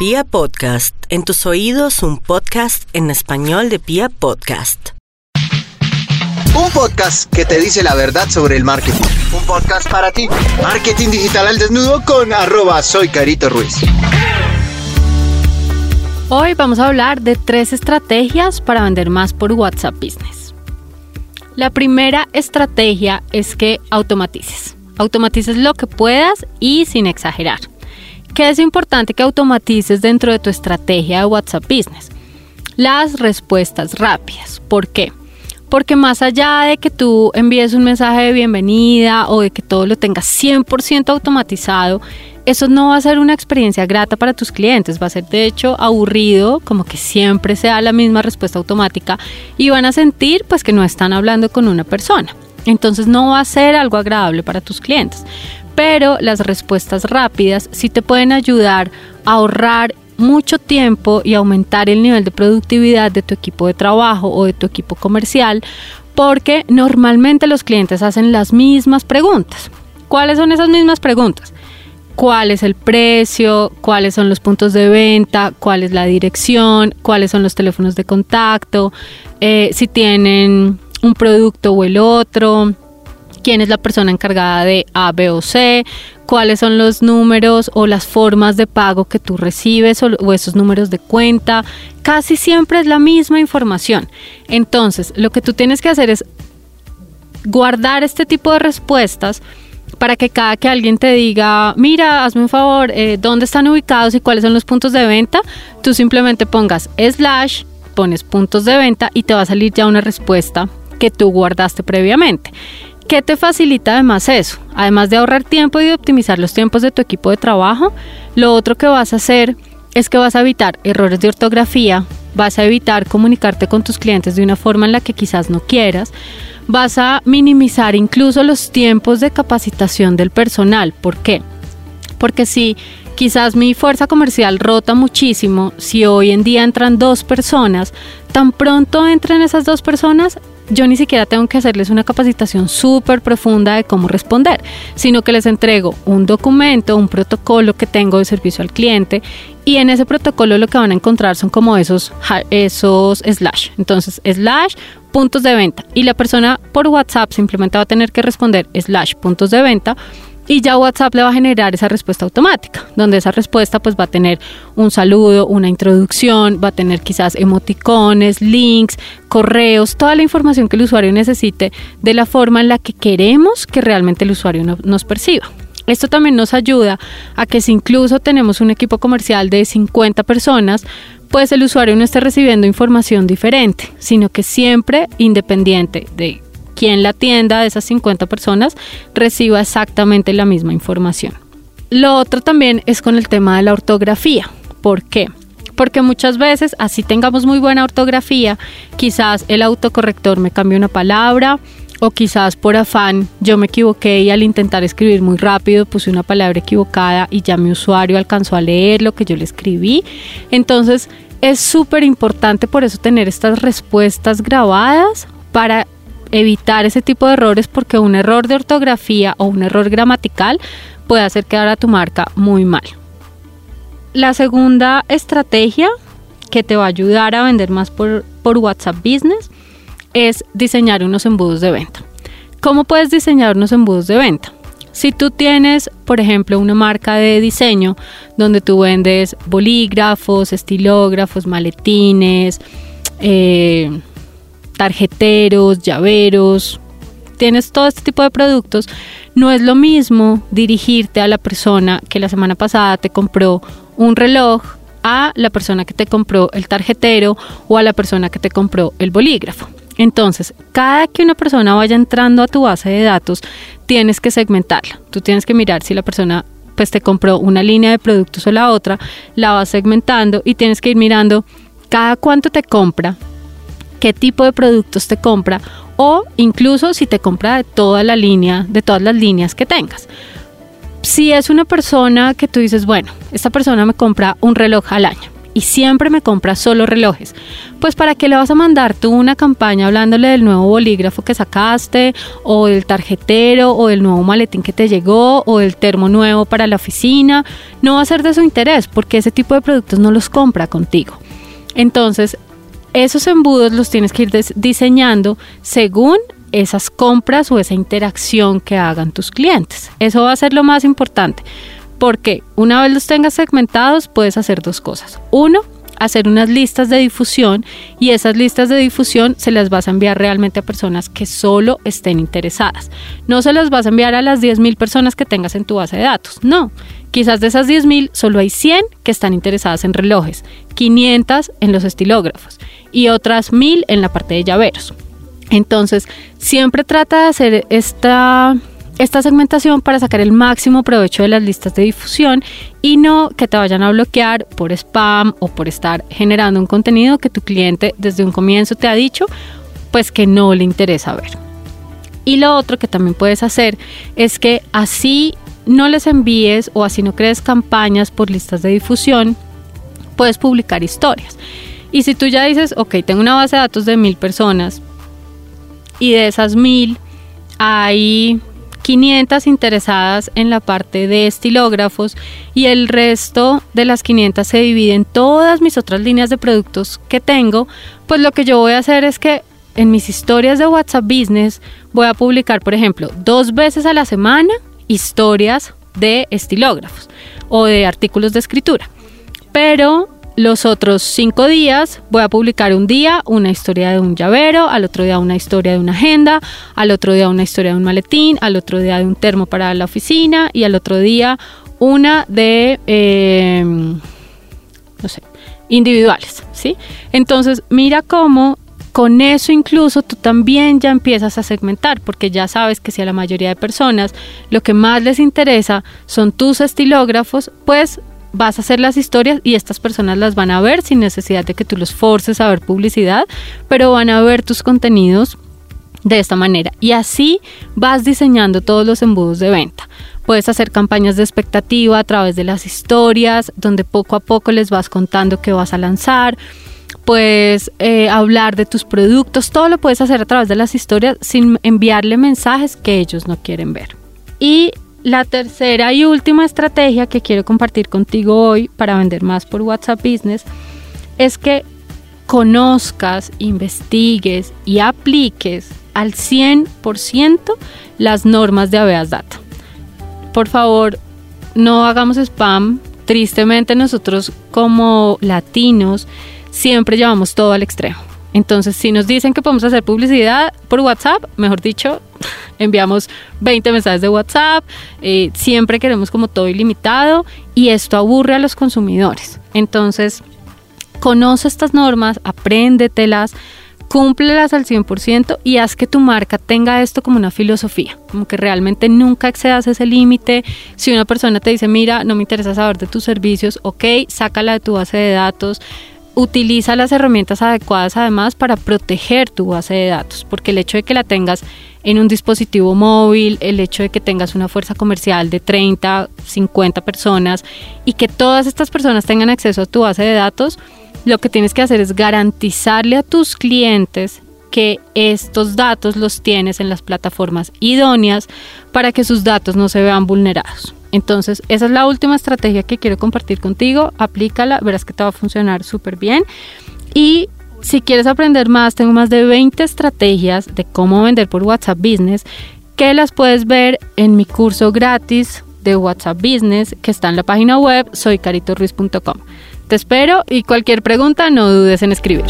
Pia Podcast, en tus oídos un podcast en español de Pia Podcast. Un podcast que te dice la verdad sobre el marketing. Un podcast para ti. Marketing digital al desnudo con arroba soy Carito Ruiz. Hoy vamos a hablar de tres estrategias para vender más por WhatsApp Business. La primera estrategia es que automatices. Automatices lo que puedas y sin exagerar. ¿Qué es importante que automatices dentro de tu estrategia de WhatsApp Business? Las respuestas rápidas. ¿Por qué? Porque más allá de que tú envíes un mensaje de bienvenida o de que todo lo tengas 100% automatizado, eso no va a ser una experiencia grata para tus clientes, va a ser de hecho aburrido, como que siempre sea la misma respuesta automática y van a sentir pues que no están hablando con una persona. Entonces no va a ser algo agradable para tus clientes. Pero las respuestas rápidas sí te pueden ayudar a ahorrar mucho tiempo y aumentar el nivel de productividad de tu equipo de trabajo o de tu equipo comercial porque normalmente los clientes hacen las mismas preguntas. ¿Cuáles son esas mismas preguntas? ¿Cuál es el precio? ¿Cuáles son los puntos de venta? ¿Cuál es la dirección? ¿Cuáles son los teléfonos de contacto? Eh, si tienen un producto o el otro quién es la persona encargada de A, B o C, cuáles son los números o las formas de pago que tú recibes o, esos números de cuenta. Casi siempre es la misma información. Entonces, lo que tú tienes que hacer es guardar este tipo de respuestas para que cada que alguien te diga, mira, hazme un favor, eh, ¿dónde están ubicados y cuáles son los puntos de venta? Tú simplemente pongas slash, pones puntos de venta y te va a salir ya una respuesta que tú guardaste previamente. ¿Qué te facilita además eso? Además de ahorrar tiempo y de optimizar los tiempos de tu equipo de trabajo, lo otro que vas a hacer es que vas a evitar errores de ortografía, vas a evitar comunicarte con tus clientes de una forma en la que quizás no quieras, vas a minimizar incluso los tiempos de capacitación del personal. ¿Por qué? Porque si quizás mi fuerza comercial rota muchísimo, si hoy en día entran dos personas, tan pronto entran esas dos personas, yo ni siquiera tengo que hacerles una capacitación súper profunda de cómo responder, sino que les entrego un documento, un protocolo que tengo de servicio al cliente y en ese protocolo lo que van a encontrar son como esos, esos slash. Entonces, slash puntos de venta y la persona por WhatsApp simplemente va a tener que responder slash puntos de venta y ya WhatsApp le va a generar esa respuesta automática, donde esa respuesta pues va a tener un saludo, una introducción, va a tener quizás emoticones, links, correos, toda la información que el usuario necesite de la forma en la que queremos que realmente el usuario nos perciba. Esto también nos ayuda a que si incluso tenemos un equipo comercial de 50 personas, pues el usuario no esté recibiendo información diferente, sino que siempre independiente de quien la tienda de esas 50 personas reciba exactamente la misma información. Lo otro también es con el tema de la ortografía. ¿Por qué? Porque muchas veces, así tengamos muy buena ortografía, quizás el autocorrector me cambie una palabra o quizás por afán yo me equivoqué y al intentar escribir muy rápido puse una palabra equivocada y ya mi usuario alcanzó a leer lo que yo le escribí. Entonces es súper importante por eso tener estas respuestas grabadas para evitar ese tipo de errores porque un error de ortografía o un error gramatical puede hacer quedar a tu marca muy mal. La segunda estrategia que te va a ayudar a vender más por, por WhatsApp Business es diseñar unos embudos de venta. ¿Cómo puedes diseñar unos embudos de venta? Si tú tienes, por ejemplo, una marca de diseño donde tú vendes bolígrafos, estilógrafos, maletines, eh, tarjeteros, llaveros, tienes todo este tipo de productos, no es lo mismo dirigirte a la persona que la semana pasada te compró un reloj a la persona que te compró el tarjetero o a la persona que te compró el bolígrafo. Entonces, cada que una persona vaya entrando a tu base de datos, tienes que segmentarla. Tú tienes que mirar si la persona pues te compró una línea de productos o la otra, la vas segmentando y tienes que ir mirando cada cuánto te compra, qué tipo de productos te compra o incluso si te compra de toda la línea, de todas las líneas que tengas. Si es una persona que tú dices, bueno, esta persona me compra un reloj al año y siempre me compra solo relojes. Pues para qué le vas a mandar tú una campaña hablándole del nuevo bolígrafo que sacaste o del tarjetero o del nuevo maletín que te llegó o del termo nuevo para la oficina. No va a ser de su interés porque ese tipo de productos no los compra contigo. Entonces, esos embudos los tienes que ir diseñando según esas compras o esa interacción que hagan tus clientes. Eso va a ser lo más importante, porque una vez los tengas segmentados puedes hacer dos cosas. Uno, hacer unas listas de difusión y esas listas de difusión se las vas a enviar realmente a personas que solo estén interesadas. No se las vas a enviar a las 10.000 personas que tengas en tu base de datos, no. Quizás de esas 10.000 solo hay 100 que están interesadas en relojes, 500 en los estilógrafos y otras 1.000 en la parte de llaveros. Entonces, siempre trata de hacer esta, esta segmentación para sacar el máximo provecho de las listas de difusión y no que te vayan a bloquear por spam o por estar generando un contenido que tu cliente desde un comienzo te ha dicho pues que no le interesa ver. Y lo otro que también puedes hacer es que así no les envíes o así no crees campañas por listas de difusión, puedes publicar historias. Y si tú ya dices, ok, tengo una base de datos de mil personas, y de esas mil hay 500 interesadas en la parte de estilógrafos y el resto de las 500 se divide en todas mis otras líneas de productos que tengo, pues lo que yo voy a hacer es que en mis historias de WhatsApp Business voy a publicar, por ejemplo, dos veces a la semana historias de estilógrafos o de artículos de escritura. Pero los otros cinco días voy a publicar un día una historia de un llavero, al otro día una historia de una agenda, al otro día una historia de un maletín, al otro día de un termo para la oficina y al otro día una de, eh, no sé, individuales, ¿sí? Entonces, mira cómo con eso incluso tú también ya empiezas a segmentar, porque ya sabes que si a la mayoría de personas lo que más les interesa son tus estilógrafos, pues vas a hacer las historias y estas personas las van a ver sin necesidad de que tú los forces a ver publicidad, pero van a ver tus contenidos de esta manera. Y así vas diseñando todos los embudos de venta. Puedes hacer campañas de expectativa a través de las historias, donde poco a poco les vas contando qué vas a lanzar. Puedes eh, hablar de tus productos, todo lo puedes hacer a través de las historias sin enviarle mensajes que ellos no quieren ver. Y la tercera y última estrategia que quiero compartir contigo hoy para vender más por WhatsApp Business es que conozcas, investigues y apliques al 100% las normas de Aveas Data. Por favor, no hagamos spam. Tristemente nosotros como latinos siempre llevamos todo al extremo. Entonces, si nos dicen que podemos hacer publicidad por WhatsApp, mejor dicho, enviamos 20 mensajes de WhatsApp, eh, siempre queremos como todo ilimitado y esto aburre a los consumidores. Entonces, conoce estas normas, apréndetelas, cúmplelas al 100% y haz que tu marca tenga esto como una filosofía, como que realmente nunca excedas ese límite. Si una persona te dice, mira, no me interesa saber de tus servicios, ok, sácala de tu base de datos, utiliza las herramientas adecuadas además para proteger tu base de datos, porque el hecho de que la tengas en un dispositivo móvil, el hecho de que tengas una fuerza comercial de 30, 50 personas y que todas estas personas tengan acceso a tu base de datos, lo que tienes que hacer es garantizarle a tus clientes que estos datos los tienes en las plataformas idóneas para que sus datos no se vean vulnerados. Entonces, esa es la última estrategia que quiero compartir contigo. Aplícala, verás que te va a funcionar súper bien. Y si quieres aprender más, tengo más de 20 estrategias de cómo vender por WhatsApp Business que las puedes ver en mi curso gratis de WhatsApp Business que está en la página web soycaritorruiz.com. Te espero y cualquier pregunta no dudes en escribir.